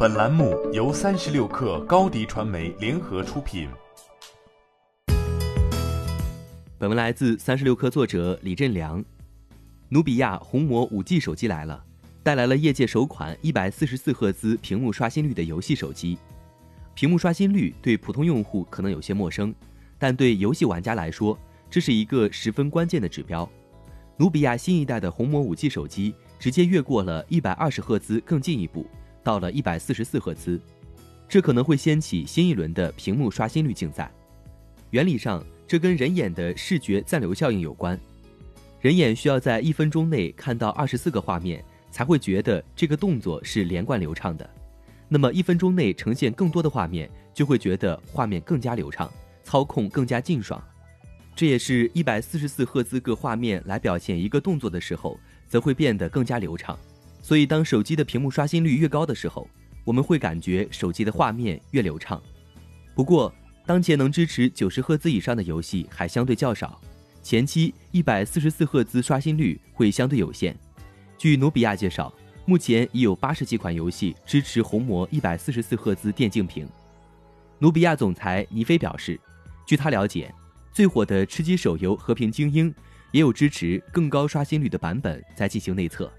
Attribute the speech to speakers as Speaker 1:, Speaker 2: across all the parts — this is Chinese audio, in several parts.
Speaker 1: 本栏目由三十六氪高低传媒联合出品。
Speaker 2: 本文来自三十六氪作者李振良。努比亚红魔五 G 手机来了，带来了业界首款一百四十四赫兹屏幕刷新率的游戏手机。屏幕刷新率对普通用户可能有些陌生，但对游戏玩家来说，这是一个十分关键的指标。努比亚新一代的红魔五 G 手机直接越过了一百二十赫兹，更进一步。到了一百四十四赫兹，这可能会掀起新一轮的屏幕刷新率竞赛。原理上，这跟人眼的视觉暂留效应有关。人眼需要在一分钟内看到二十四个画面，才会觉得这个动作是连贯流畅的。那么，一分钟内呈现更多的画面，就会觉得画面更加流畅，操控更加劲爽。这也是一百四十四赫兹个画面来表现一个动作的时候，则会变得更加流畅。所以，当手机的屏幕刷新率越高的时候，我们会感觉手机的画面越流畅。不过，当前能支持九十赫兹以上的游戏还相对较少，前期一百四十四赫兹刷新率会相对有限。据努比亚介绍，目前已有八十几款游戏支持红魔一百四十四赫兹电竞屏。努比亚总裁尼飞表示，据他了解，最火的吃鸡手游《和平精英》也有支持更高刷新率的版本在进行内测。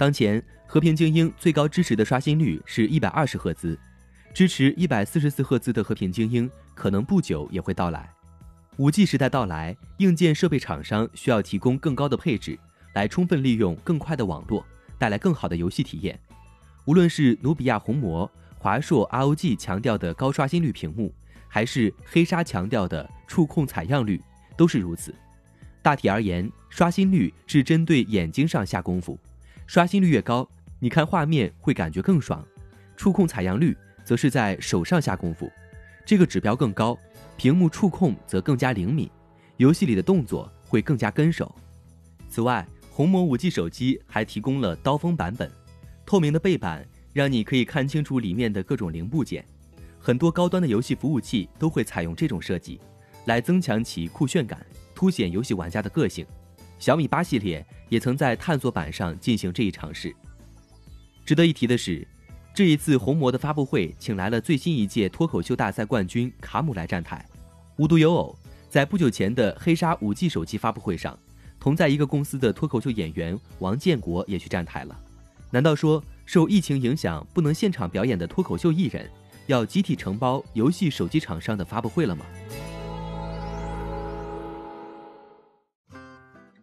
Speaker 2: 当前，和平精英最高支持的刷新率是一百二十赫兹，支持一百四十四赫兹的和平精英可能不久也会到来。五 G 时代到来，硬件设备厂商需要提供更高的配置，来充分利用更快的网络，带来更好的游戏体验。无论是努比亚红魔、华硕 ROG 强调的高刷新率屏幕，还是黑鲨强调的触控采样率，都是如此。大体而言，刷新率是针对眼睛上下功夫。刷新率越高，你看画面会感觉更爽；触控采样率则是在手上下功夫，这个指标更高，屏幕触控则更加灵敏，游戏里的动作会更加跟手。此外，红魔五 G 手机还提供了刀锋版本，透明的背板让你可以看清楚里面的各种零部件。很多高端的游戏服务器都会采用这种设计，来增强其酷炫感，凸显游戏玩家的个性。小米八系列也曾在探索版上进行这一尝试。值得一提的是，这一次红魔的发布会请来了最新一届脱口秀大赛冠军卡姆来站台。无独有偶，在不久前的黑鲨五 G 手机发布会上，同在一个公司的脱口秀演员王建国也去站台了。难道说受疫情影响不能现场表演的脱口秀艺人，要集体承包游戏手机厂商的发布会了吗？